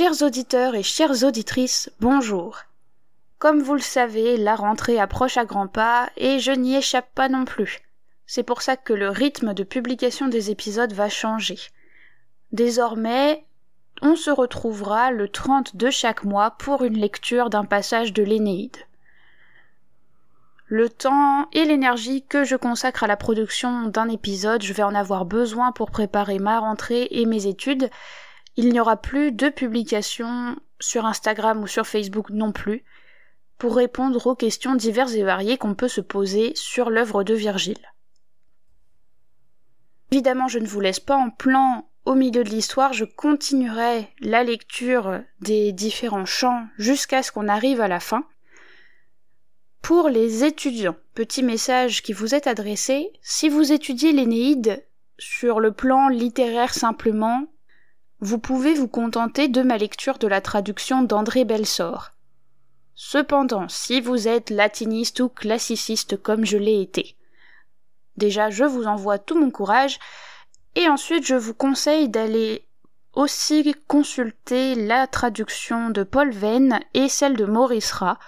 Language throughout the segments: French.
Chers auditeurs et chères auditrices, bonjour. Comme vous le savez, la rentrée approche à grands pas et je n'y échappe pas non plus. C'est pour ça que le rythme de publication des épisodes va changer. Désormais, on se retrouvera le 30 de chaque mois pour une lecture d'un passage de l'Énéide. Le temps et l'énergie que je consacre à la production d'un épisode, je vais en avoir besoin pour préparer ma rentrée et mes études. Il n'y aura plus de publications sur Instagram ou sur Facebook non plus pour répondre aux questions diverses et variées qu'on peut se poser sur l'œuvre de Virgile. Évidemment, je ne vous laisse pas en plan au milieu de l'histoire, je continuerai la lecture des différents chants jusqu'à ce qu'on arrive à la fin. Pour les étudiants, petit message qui vous est adressé, si vous étudiez l'Énéide sur le plan littéraire simplement, vous pouvez vous contenter de ma lecture de la traduction d'André Belsor. Cependant, si vous êtes latiniste ou classiciste comme je l'ai été, déjà je vous envoie tout mon courage, et ensuite je vous conseille d'aller aussi consulter la traduction de Paul Venn et celle de Maurice Rat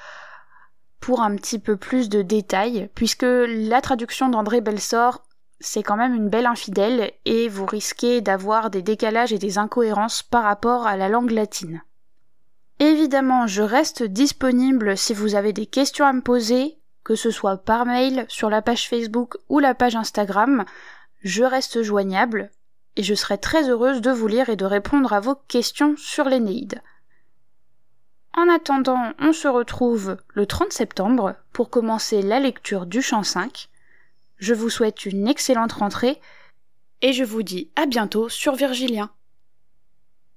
pour un petit peu plus de détails, puisque la traduction d'André Belsor, c'est quand même une belle infidèle, et vous risquez d'avoir des décalages et des incohérences par rapport à la langue latine. Évidemment, je reste disponible si vous avez des questions à me poser, que ce soit par mail, sur la page Facebook ou la page Instagram, je reste joignable, et je serai très heureuse de vous lire et de répondre à vos questions sur l'Énéide. En attendant, on se retrouve le 30 septembre pour commencer la lecture du chant 5. Je vous souhaite une excellente rentrée et je vous dis à bientôt sur Virgilien.